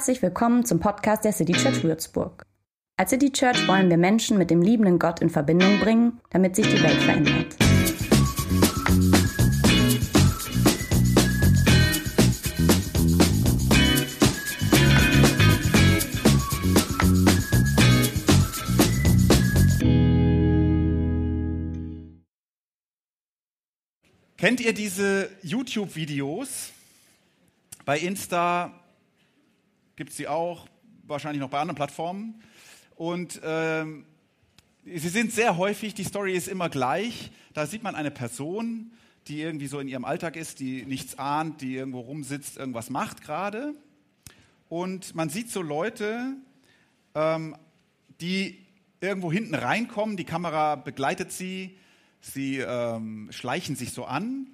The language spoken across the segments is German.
Herzlich willkommen zum Podcast der City Church Würzburg. Als City Church wollen wir Menschen mit dem liebenden Gott in Verbindung bringen, damit sich die Welt verändert. Kennt ihr diese YouTube-Videos? Bei Insta gibt es sie auch, wahrscheinlich noch bei anderen Plattformen. Und ähm, sie sind sehr häufig, die Story ist immer gleich. Da sieht man eine Person, die irgendwie so in ihrem Alltag ist, die nichts ahnt, die irgendwo rumsitzt, irgendwas macht gerade. Und man sieht so Leute, ähm, die irgendwo hinten reinkommen, die Kamera begleitet sie, sie ähm, schleichen sich so an.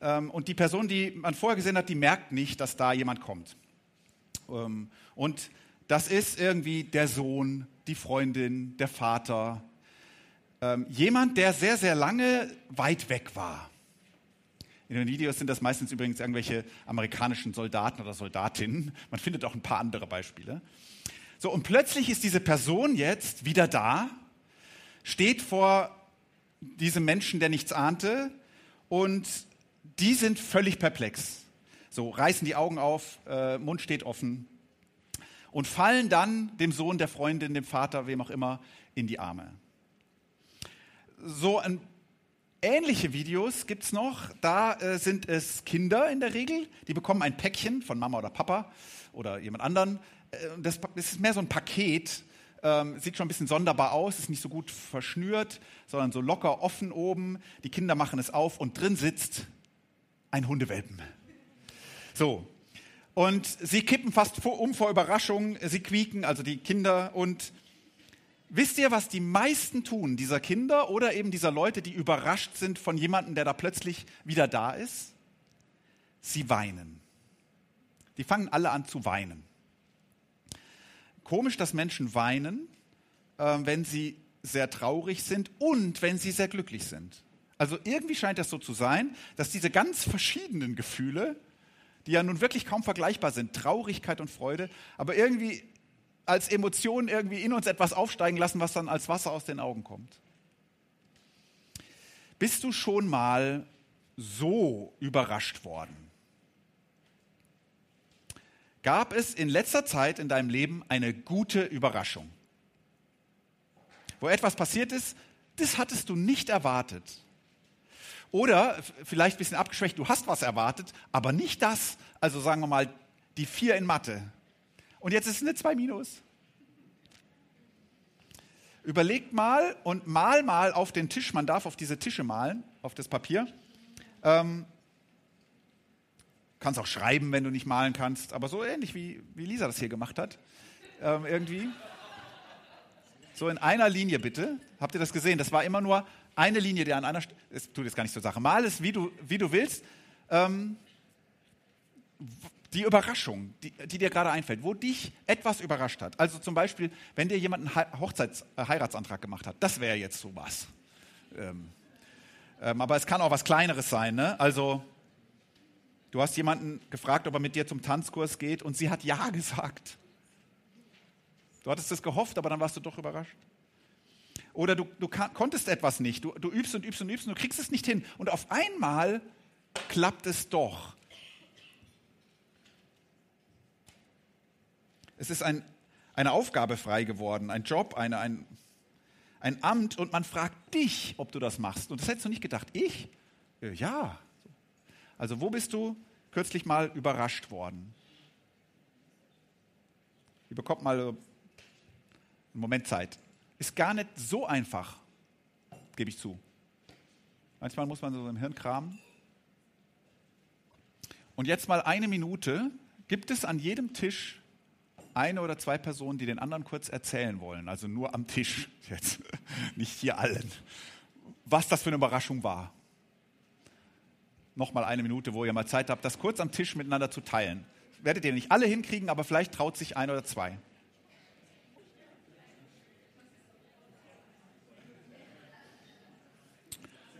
Ähm, und die Person, die man vorher gesehen hat, die merkt nicht, dass da jemand kommt. Ähm, und das ist irgendwie der Sohn, die Freundin, der Vater. Ähm, jemand, der sehr, sehr lange weit weg war. In den Videos sind das meistens übrigens irgendwelche amerikanischen Soldaten oder Soldatinnen. Man findet auch ein paar andere Beispiele. So, und plötzlich ist diese Person jetzt wieder da, steht vor diesem Menschen, der nichts ahnte, und die sind völlig perplex. So, reißen die Augen auf, äh, Mund steht offen und fallen dann dem Sohn, der Freundin, dem Vater, wem auch immer, in die Arme. So ein, ähnliche Videos gibt es noch. Da äh, sind es Kinder in der Regel, die bekommen ein Päckchen von Mama oder Papa oder jemand anderen. Äh, das, das ist mehr so ein Paket, ähm, sieht schon ein bisschen sonderbar aus, ist nicht so gut verschnürt, sondern so locker offen oben. Die Kinder machen es auf und drin sitzt ein Hundewelpen. So. Und sie kippen fast um vor Überraschung, sie quieken, also die Kinder. Und wisst ihr, was die meisten tun, dieser Kinder oder eben dieser Leute, die überrascht sind von jemandem, der da plötzlich wieder da ist? Sie weinen. Die fangen alle an zu weinen. Komisch, dass Menschen weinen, äh, wenn sie sehr traurig sind und wenn sie sehr glücklich sind. Also irgendwie scheint das so zu sein, dass diese ganz verschiedenen Gefühle die ja nun wirklich kaum vergleichbar sind, Traurigkeit und Freude, aber irgendwie als Emotionen irgendwie in uns etwas aufsteigen lassen, was dann als Wasser aus den Augen kommt. Bist du schon mal so überrascht worden? Gab es in letzter Zeit in deinem Leben eine gute Überraschung? Wo etwas passiert ist, das hattest du nicht erwartet. Oder vielleicht ein bisschen abgeschwächt, du hast was erwartet, aber nicht das. Also sagen wir mal die vier in Mathe. Und jetzt ist es eine 2 minus. Überlegt mal und mal mal auf den Tisch, man darf auf diese Tische malen, auf das Papier. Ähm, kannst auch schreiben, wenn du nicht malen kannst, aber so ähnlich wie, wie Lisa das hier gemacht hat. Ähm, irgendwie. So in einer Linie bitte. Habt ihr das gesehen? Das war immer nur eine Linie, die an einer, es tut jetzt gar nicht zur Sache. Mal es, wie du, wie du willst. Ähm, die Überraschung, die, die, dir gerade einfällt, wo dich etwas überrascht hat. Also zum Beispiel, wenn dir jemand einen Hochzeits-, äh, Heiratsantrag gemacht hat, das wäre jetzt so was. Ähm, ähm, aber es kann auch was Kleineres sein. Ne? Also, du hast jemanden gefragt, ob er mit dir zum Tanzkurs geht und sie hat Ja gesagt. Du hattest es gehofft, aber dann warst du doch überrascht. Oder du, du konntest etwas nicht. Du, du übst und übst und übst und du kriegst es nicht hin. Und auf einmal klappt es doch. Es ist ein, eine Aufgabe frei geworden, ein Job, eine, ein, ein Amt und man fragt dich, ob du das machst. Und das hättest du nicht gedacht. Ich? Äh, ja. Also wo bist du kürzlich mal überrascht worden? Ihr bekommt mal einen Moment Zeit. Ist gar nicht so einfach, gebe ich zu. Manchmal muss man so im Hirn kramen. Und jetzt mal eine Minute. Gibt es an jedem Tisch eine oder zwei Personen, die den anderen kurz erzählen wollen? Also nur am Tisch jetzt, nicht hier allen. Was das für eine Überraschung war. Nochmal eine Minute, wo ihr mal Zeit habt, das kurz am Tisch miteinander zu teilen. Werdet ihr nicht alle hinkriegen, aber vielleicht traut sich ein oder zwei.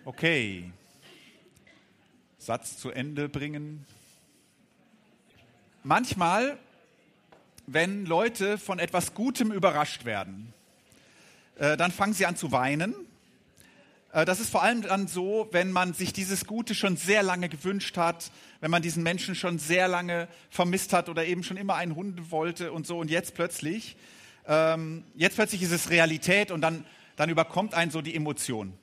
Okay. Satz zu Ende bringen. Manchmal wenn Leute von etwas Gutem überrascht werden, äh, dann fangen sie an zu weinen. Äh, das ist vor allem dann so, wenn man sich dieses Gute schon sehr lange gewünscht hat, wenn man diesen Menschen schon sehr lange vermisst hat oder eben schon immer einen Hund wollte und so und jetzt plötzlich, ähm, jetzt plötzlich ist es Realität und dann, dann überkommt einen so die Emotion.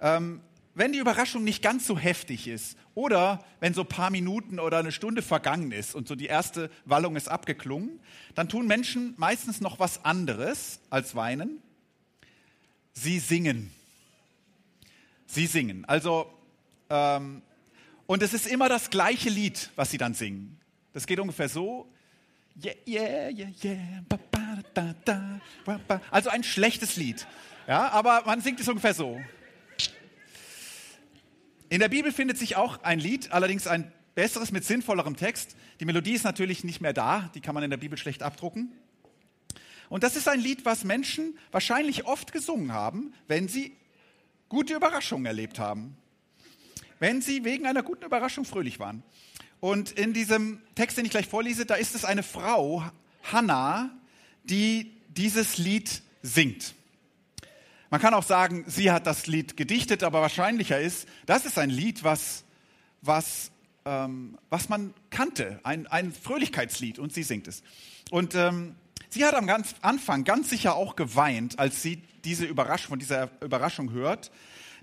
Ähm, wenn die Überraschung nicht ganz so heftig ist oder wenn so ein paar Minuten oder eine Stunde vergangen ist und so die erste Wallung ist abgeklungen, dann tun Menschen meistens noch was anderes als weinen. Sie singen. Sie singen. Also, ähm, und es ist immer das gleiche Lied, was sie dann singen. Das geht ungefähr so. Yeah, yeah, yeah, yeah. Ba, ba, da, da, ba. Also ein schlechtes Lied. Ja, aber man singt es ungefähr so. In der Bibel findet sich auch ein Lied, allerdings ein besseres mit sinnvollerem Text. Die Melodie ist natürlich nicht mehr da, die kann man in der Bibel schlecht abdrucken. Und das ist ein Lied, was Menschen wahrscheinlich oft gesungen haben, wenn sie gute Überraschungen erlebt haben. Wenn sie wegen einer guten Überraschung fröhlich waren. Und in diesem Text, den ich gleich vorlese, da ist es eine Frau, Hannah, die dieses Lied singt. Man kann auch sagen, sie hat das Lied gedichtet, aber wahrscheinlicher ist, das ist ein Lied, was, was, ähm, was man kannte, ein, ein Fröhlichkeitslied und sie singt es. Und ähm, sie hat am ganz Anfang ganz sicher auch geweint, als sie diese Überraschung, von dieser Überraschung hört.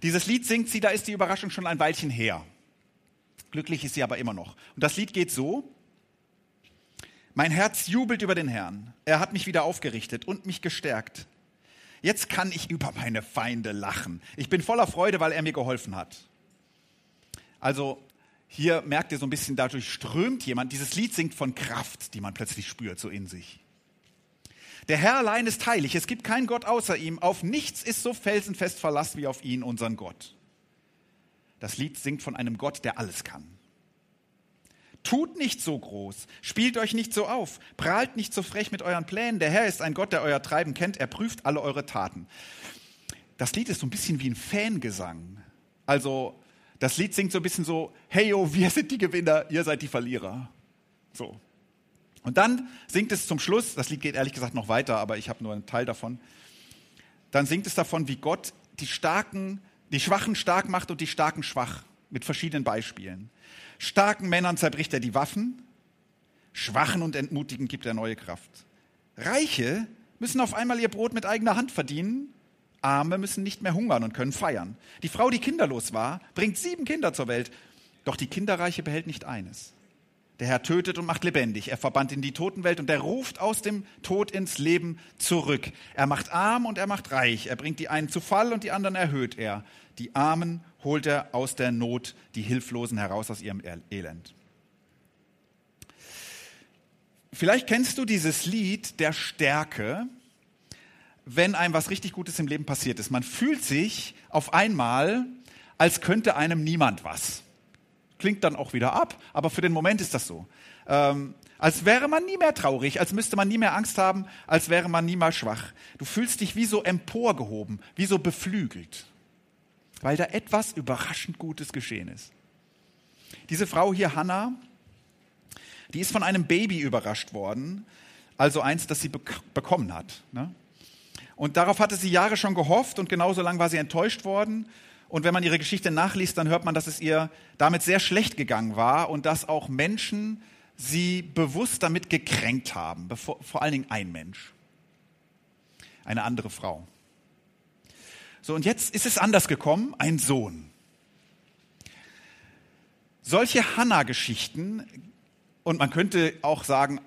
Dieses Lied singt sie, da ist die Überraschung schon ein Weilchen her. Glücklich ist sie aber immer noch. Und das Lied geht so. Mein Herz jubelt über den Herrn. Er hat mich wieder aufgerichtet und mich gestärkt. Jetzt kann ich über meine Feinde lachen. Ich bin voller Freude, weil er mir geholfen hat. Also hier merkt ihr so ein bisschen, dadurch strömt jemand. Dieses Lied singt von Kraft, die man plötzlich spürt, so in sich. Der Herr allein ist heilig. Es gibt keinen Gott außer ihm. Auf nichts ist so felsenfest Verlass wie auf ihn, unseren Gott. Das Lied singt von einem Gott, der alles kann. Tut nicht so groß, spielt euch nicht so auf, prahlt nicht so frech mit euren Plänen. Der Herr ist ein Gott, der euer Treiben kennt, er prüft alle eure Taten. Das Lied ist so ein bisschen wie ein Fangesang. Also das Lied singt so ein bisschen so, hey yo, wir sind die Gewinner, ihr seid die Verlierer. So. Und dann singt es zum Schluss, das Lied geht ehrlich gesagt noch weiter, aber ich habe nur einen Teil davon. Dann singt es davon, wie Gott die Starken, die Schwachen stark macht und die Starken schwach, mit verschiedenen Beispielen. Starken Männern zerbricht er die Waffen, Schwachen und Entmutigen gibt er neue Kraft. Reiche müssen auf einmal ihr Brot mit eigener Hand verdienen, Arme müssen nicht mehr hungern und können feiern. Die Frau, die kinderlos war, bringt sieben Kinder zur Welt, doch die Kinderreiche behält nicht eines. Der Herr tötet und macht lebendig. Er verbannt in die Totenwelt und er ruft aus dem Tod ins Leben zurück. Er macht arm und er macht reich. Er bringt die einen zu Fall und die anderen erhöht er. Die Armen holt er aus der Not, die Hilflosen heraus aus ihrem Elend. Vielleicht kennst du dieses Lied der Stärke, wenn einem was richtig Gutes im Leben passiert ist. Man fühlt sich auf einmal, als könnte einem niemand was klingt dann auch wieder ab, aber für den Moment ist das so. Ähm, als wäre man nie mehr traurig, als müsste man nie mehr Angst haben, als wäre man nie mal schwach. Du fühlst dich wie so emporgehoben, wie so beflügelt, weil da etwas überraschend Gutes geschehen ist. Diese Frau hier, Hannah, die ist von einem Baby überrascht worden, also eins, das sie bekommen hat. Ne? Und darauf hatte sie Jahre schon gehofft und genauso lang war sie enttäuscht worden und wenn man ihre Geschichte nachliest, dann hört man, dass es ihr damit sehr schlecht gegangen war und dass auch Menschen sie bewusst damit gekränkt haben. Vor allen Dingen ein Mensch. Eine andere Frau. So, und jetzt ist es anders gekommen, ein Sohn. Solche Hannah-Geschichten, und man könnte auch sagen,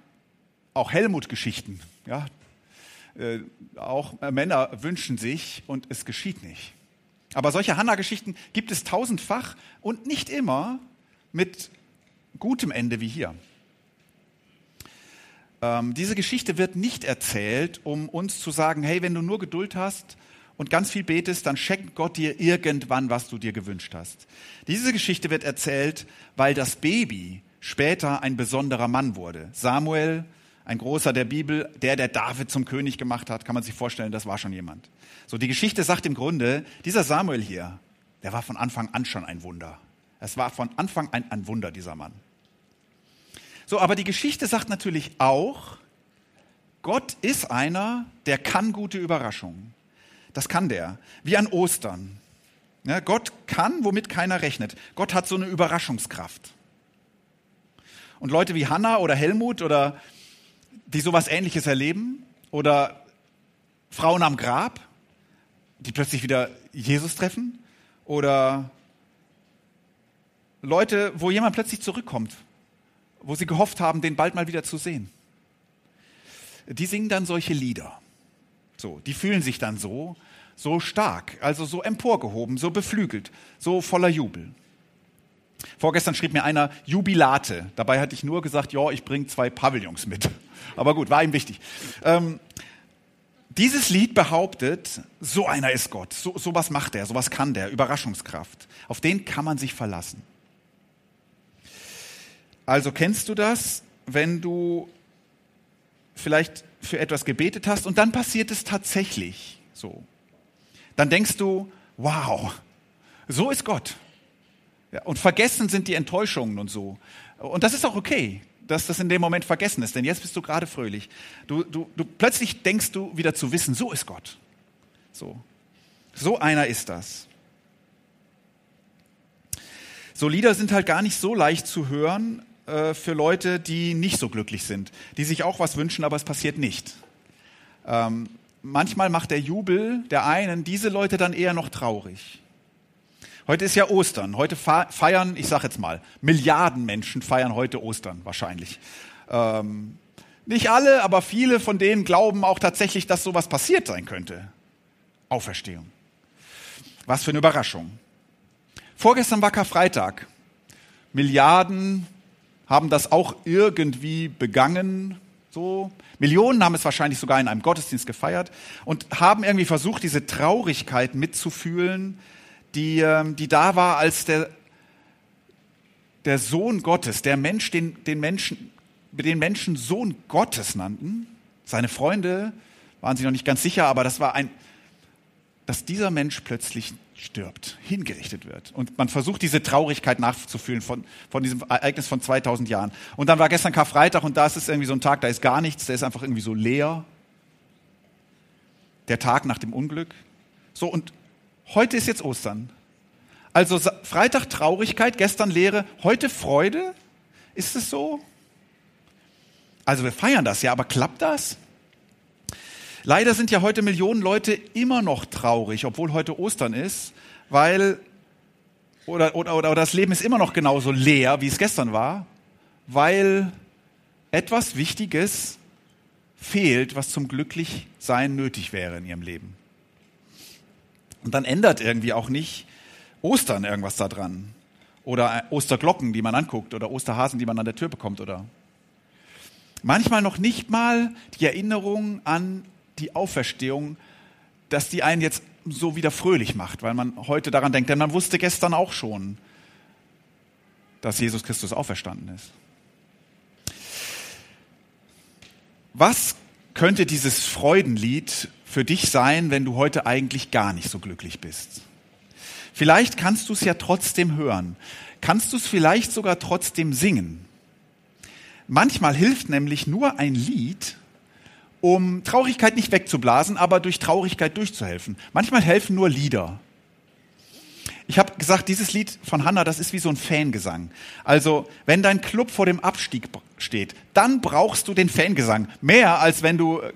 auch Helmut-Geschichten, ja, äh, auch Männer wünschen sich und es geschieht nicht. Aber solche Hannah-Geschichten gibt es tausendfach und nicht immer mit gutem Ende wie hier. Ähm, diese Geschichte wird nicht erzählt, um uns zu sagen, hey, wenn du nur Geduld hast und ganz viel betest, dann schenkt Gott dir irgendwann, was du dir gewünscht hast. Diese Geschichte wird erzählt, weil das Baby später ein besonderer Mann wurde. Samuel ein großer der Bibel, der, der David zum König gemacht hat, kann man sich vorstellen, das war schon jemand. So, die Geschichte sagt im Grunde, dieser Samuel hier, der war von Anfang an schon ein Wunder. Es war von Anfang an ein Wunder, dieser Mann. So, aber die Geschichte sagt natürlich auch, Gott ist einer, der kann gute Überraschungen. Das kann der. Wie an Ostern. Ja, Gott kann, womit keiner rechnet. Gott hat so eine Überraschungskraft. Und Leute wie Hannah oder Helmut oder die sowas ähnliches erleben oder Frauen am Grab, die plötzlich wieder Jesus treffen oder Leute, wo jemand plötzlich zurückkommt, wo sie gehofft haben, den bald mal wieder zu sehen. Die singen dann solche Lieder. So, die fühlen sich dann so, so stark, also so emporgehoben, so beflügelt, so voller Jubel. Vorgestern schrieb mir einer Jubilate. Dabei hatte ich nur gesagt, ja, ich bringe zwei Pavillons mit. Aber gut, war ihm wichtig. Ähm, dieses Lied behauptet, so einer ist Gott, so, so was macht er, so was kann der, Überraschungskraft. Auf den kann man sich verlassen. Also kennst du das, wenn du vielleicht für etwas gebetet hast und dann passiert es tatsächlich so. Dann denkst du, wow, so ist Gott. Ja, und vergessen sind die Enttäuschungen und so. Und das ist auch okay, dass das in dem Moment vergessen ist, denn jetzt bist du gerade fröhlich. Du, du, du, plötzlich denkst du wieder zu wissen, so ist Gott. So. So einer ist das. So Lieder sind halt gar nicht so leicht zu hören äh, für Leute, die nicht so glücklich sind, die sich auch was wünschen, aber es passiert nicht. Ähm, manchmal macht der Jubel der einen diese Leute dann eher noch traurig. Heute ist ja Ostern. Heute feiern, ich sage jetzt mal, Milliarden Menschen feiern heute Ostern wahrscheinlich. Ähm, nicht alle, aber viele von denen glauben auch tatsächlich, dass sowas passiert sein könnte. Auferstehung. Was für eine Überraschung. Vorgestern war Karfreitag. Milliarden haben das auch irgendwie begangen. So. Millionen haben es wahrscheinlich sogar in einem Gottesdienst gefeiert und haben irgendwie versucht, diese Traurigkeit mitzufühlen, die, ähm, die da war, als der, der Sohn Gottes, der Mensch, den, den Menschen, den Menschen Sohn Gottes nannten. Seine Freunde waren sich noch nicht ganz sicher, aber das war ein, dass dieser Mensch plötzlich stirbt, hingerichtet wird. Und man versucht, diese Traurigkeit nachzufühlen von, von diesem Ereignis von 2000 Jahren. Und dann war gestern Karfreitag und da ist es irgendwie so ein Tag, da ist gar nichts, der ist einfach irgendwie so leer. Der Tag nach dem Unglück. So, und Heute ist jetzt Ostern. Also Freitag Traurigkeit, gestern Lehre, heute Freude. Ist es so? Also wir feiern das ja, aber klappt das? Leider sind ja heute Millionen Leute immer noch traurig, obwohl heute Ostern ist, weil oder, oder, oder das Leben ist immer noch genauso leer, wie es gestern war, weil etwas Wichtiges fehlt, was zum Glücklichsein nötig wäre in ihrem Leben. Und dann ändert irgendwie auch nicht Ostern irgendwas daran. Oder Osterglocken, die man anguckt, oder Osterhasen, die man an der Tür bekommt, oder manchmal noch nicht mal die Erinnerung an die Auferstehung, dass die einen jetzt so wieder fröhlich macht, weil man heute daran denkt. Denn man wusste gestern auch schon, dass Jesus Christus auferstanden ist. Was könnte dieses Freudenlied für dich sein, wenn du heute eigentlich gar nicht so glücklich bist. Vielleicht kannst du es ja trotzdem hören. Kannst du es vielleicht sogar trotzdem singen. Manchmal hilft nämlich nur ein Lied, um Traurigkeit nicht wegzublasen, aber durch Traurigkeit durchzuhelfen. Manchmal helfen nur Lieder. Ich habe gesagt, dieses Lied von Hannah, das ist wie so ein Fangesang. Also, wenn dein Club vor dem Abstieg steht, dann brauchst du den Fangesang. Mehr als wenn du äh,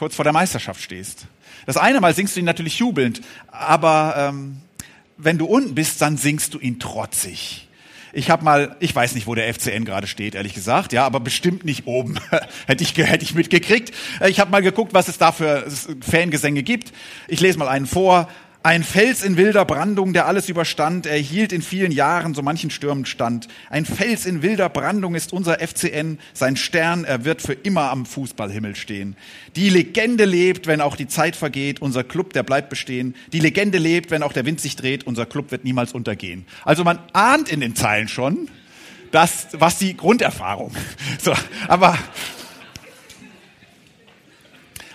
kurz vor der Meisterschaft stehst. Das eine Mal singst du ihn natürlich jubelnd, aber ähm, wenn du unten bist, dann singst du ihn trotzig. Ich habe mal, ich weiß nicht, wo der FCN gerade steht, ehrlich gesagt, ja, aber bestimmt nicht oben. hätte ich hätte ich mitgekriegt. Ich habe mal geguckt, was es da für Fangesänge gibt. Ich lese mal einen vor. Ein Fels in wilder Brandung, der alles überstand, er hielt in vielen Jahren so manchen Stürmen stand. Ein Fels in wilder Brandung ist unser FCN, sein Stern, er wird für immer am Fußballhimmel stehen. Die Legende lebt, wenn auch die Zeit vergeht, unser Club, der bleibt bestehen. Die Legende lebt, wenn auch der Wind sich dreht, unser Club wird niemals untergehen. Also man ahnt in den Zeilen schon, das, was die Grunderfahrung. So, aber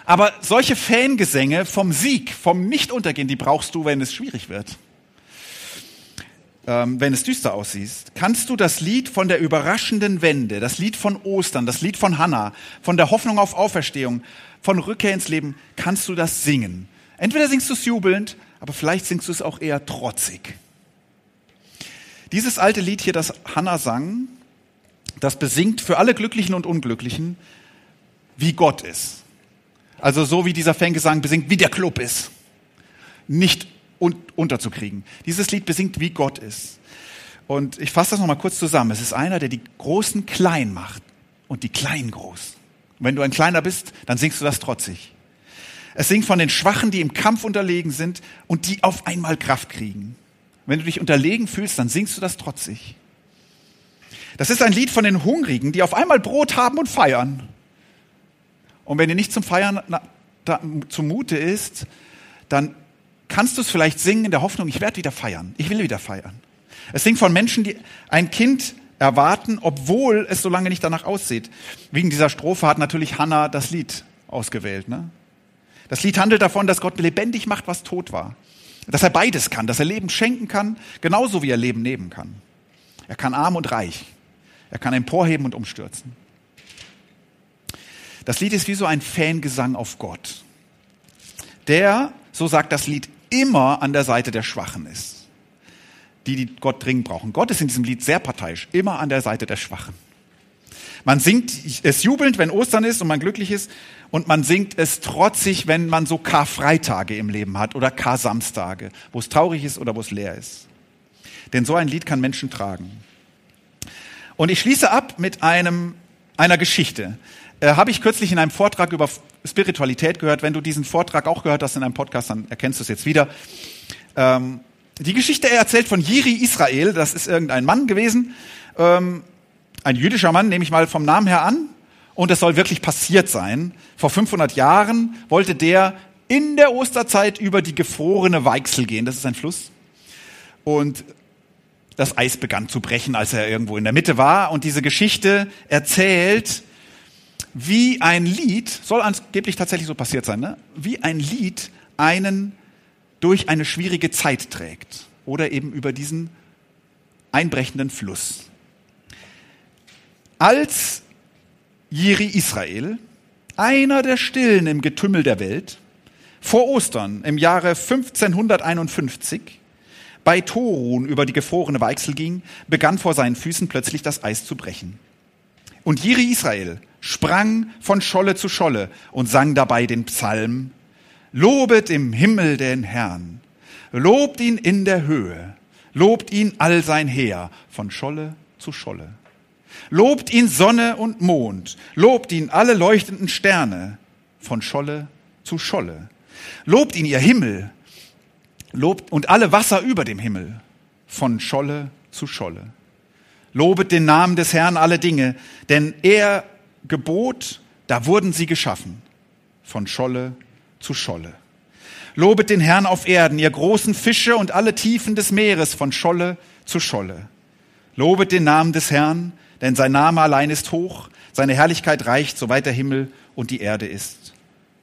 aber solche Fangesänge vom Sieg, vom Nichtuntergehen, die brauchst du, wenn es schwierig wird. ähm, wenn es düster aussieht, kannst du das Lied von der überraschenden Wende, das Lied von Ostern, das Lied von Hannah, von der Hoffnung auf Auferstehung, von Rückkehr ins Leben, kannst du das singen. Entweder singst du es jubelnd, aber vielleicht singst du es auch eher trotzig. Dieses alte Lied hier, das Hannah sang, das besingt für alle Glücklichen und Unglücklichen, wie Gott ist. Also so wie dieser Fangesang besingt, wie der Club ist. Nicht un unterzukriegen. Dieses Lied besingt, wie Gott ist. Und ich fasse das nochmal kurz zusammen. Es ist einer, der die Großen klein macht und die Kleinen groß. Und wenn du ein Kleiner bist, dann singst du das trotzig. Es singt von den Schwachen, die im Kampf unterlegen sind und die auf einmal Kraft kriegen. Wenn du dich unterlegen fühlst, dann singst du das trotzig. Das ist ein Lied von den Hungrigen, die auf einmal Brot haben und feiern. Und wenn dir nicht zum Feiern zumute ist, dann kannst du es vielleicht singen in der Hoffnung, ich werde wieder feiern, ich will wieder feiern. Es singt von Menschen, die ein Kind erwarten, obwohl es so lange nicht danach aussieht. Wegen dieser Strophe hat natürlich Hannah das Lied ausgewählt. Ne? Das Lied handelt davon, dass Gott lebendig macht, was tot war. Dass er beides kann, dass er Leben schenken kann, genauso wie er Leben nehmen kann. Er kann arm und reich. Er kann emporheben und umstürzen. Das Lied ist wie so ein Fangesang auf Gott, der, so sagt das Lied, immer an der Seite der Schwachen ist, die, die Gott dringend brauchen. Gott ist in diesem Lied sehr parteiisch, immer an der Seite der Schwachen. Man singt es jubelnd, wenn Ostern ist und man glücklich ist, und man singt es trotzig, wenn man so Karfreitage im Leben hat oder Kar-Samstage, wo es traurig ist oder wo es leer ist. Denn so ein Lied kann Menschen tragen. Und ich schließe ab mit einem, einer Geschichte. Äh, Habe ich kürzlich in einem Vortrag über Spiritualität gehört. Wenn du diesen Vortrag auch gehört hast in einem Podcast, dann erkennst du es jetzt wieder. Ähm, die Geschichte er erzählt von Jiri Israel. Das ist irgendein Mann gewesen. Ähm, ein jüdischer Mann, nehme ich mal vom Namen her an. Und es soll wirklich passiert sein. Vor 500 Jahren wollte der in der Osterzeit über die gefrorene Weichsel gehen. Das ist ein Fluss. Und das Eis begann zu brechen, als er irgendwo in der Mitte war. Und diese Geschichte erzählt, wie ein Lied, soll angeblich tatsächlich so passiert sein, ne? wie ein Lied einen durch eine schwierige Zeit trägt oder eben über diesen einbrechenden Fluss. Als Jiri Israel, einer der Stillen im Getümmel der Welt, vor Ostern im Jahre 1551 bei Torun über die gefrorene Weichsel ging, begann vor seinen Füßen plötzlich das Eis zu brechen. Und Jiri Israel sprang von Scholle zu Scholle und sang dabei den Psalm, Lobet im Himmel den Herrn, lobt ihn in der Höhe, lobt ihn all sein Heer, von Scholle zu Scholle. Lobt ihn Sonne und Mond, lobt ihn alle leuchtenden Sterne, von Scholle zu Scholle. Lobt ihn ihr Himmel, lobt und alle Wasser über dem Himmel, von Scholle zu Scholle. Lobet den Namen des Herrn alle Dinge, denn er gebot, da wurden sie geschaffen, von Scholle zu Scholle. Lobet den Herrn auf Erden, ihr großen Fische und alle Tiefen des Meeres, von Scholle zu Scholle. Lobet den Namen des Herrn, denn sein Name allein ist hoch, seine Herrlichkeit reicht, soweit der Himmel und die Erde ist.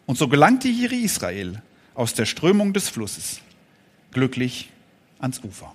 Und so gelangte Jiri Israel aus der Strömung des Flusses glücklich ans Ufer.